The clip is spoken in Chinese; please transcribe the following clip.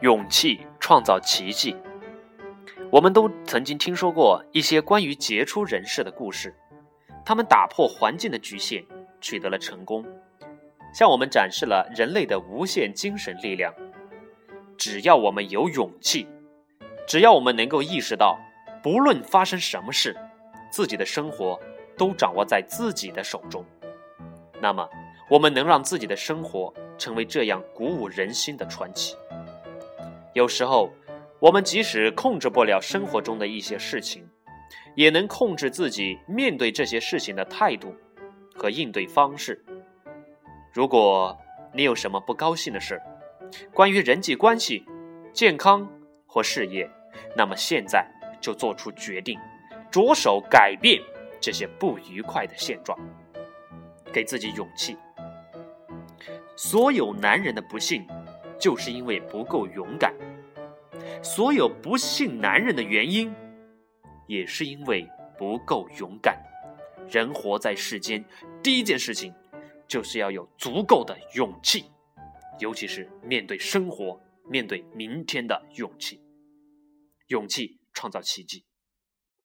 勇气创造奇迹。我们都曾经听说过一些关于杰出人士的故事，他们打破环境的局限，取得了成功，向我们展示了人类的无限精神力量。只要我们有勇气，只要我们能够意识到，不论发生什么事，自己的生活都掌握在自己的手中，那么我们能让自己的生活成为这样鼓舞人心的传奇。有时候，我们即使控制不了生活中的一些事情，也能控制自己面对这些事情的态度和应对方式。如果你有什么不高兴的事，关于人际关系、健康或事业，那么现在就做出决定，着手改变这些不愉快的现状，给自己勇气。所有男人的不幸，就是因为不够勇敢；所有不幸男人的原因，也是因为不够勇敢。人活在世间，第一件事情，就是要有足够的勇气。尤其是面对生活、面对明天的勇气，勇气创造奇迹。